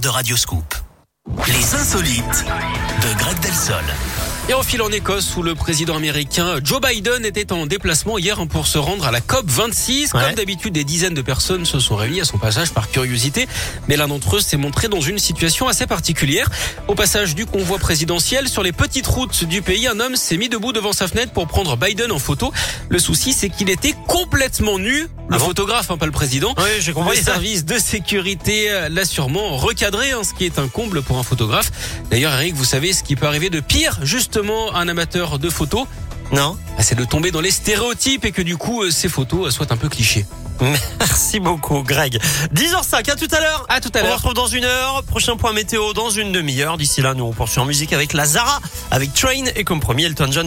de Radioscoop. Les insolites de Greg Delsol. Et on file en Écosse où le président américain Joe Biden était en déplacement hier pour se rendre à la COP 26. Ouais. Comme d'habitude, des dizaines de personnes se sont réunies à son passage par curiosité. Mais l'un d'entre eux s'est montré dans une situation assez particulière. Au passage du convoi présidentiel, sur les petites routes du pays, un homme s'est mis debout devant sa fenêtre pour prendre Biden en photo. Le souci, c'est qu'il était complètement nu. Le Ah bon photographe, hein, pas le président. Oui, j'ai Le compris ça. service de sécurité l'a sûrement recadré, hein, ce qui est un comble pour un photographe. D'ailleurs, Eric, vous savez ce qui peut arriver de pire, justement, un amateur de photos Non. Ah, C'est de tomber dans les stéréotypes et que du coup, euh, ces photos euh, soient un peu clichés. Merci beaucoup, Greg. 10h05, à tout à l'heure. À tout à On se l'heure. retrouve dans une heure. Prochain point météo dans une demi-heure. D'ici là, nous on poursuit en musique avec Lazara, avec Train et comme promis, Elton John.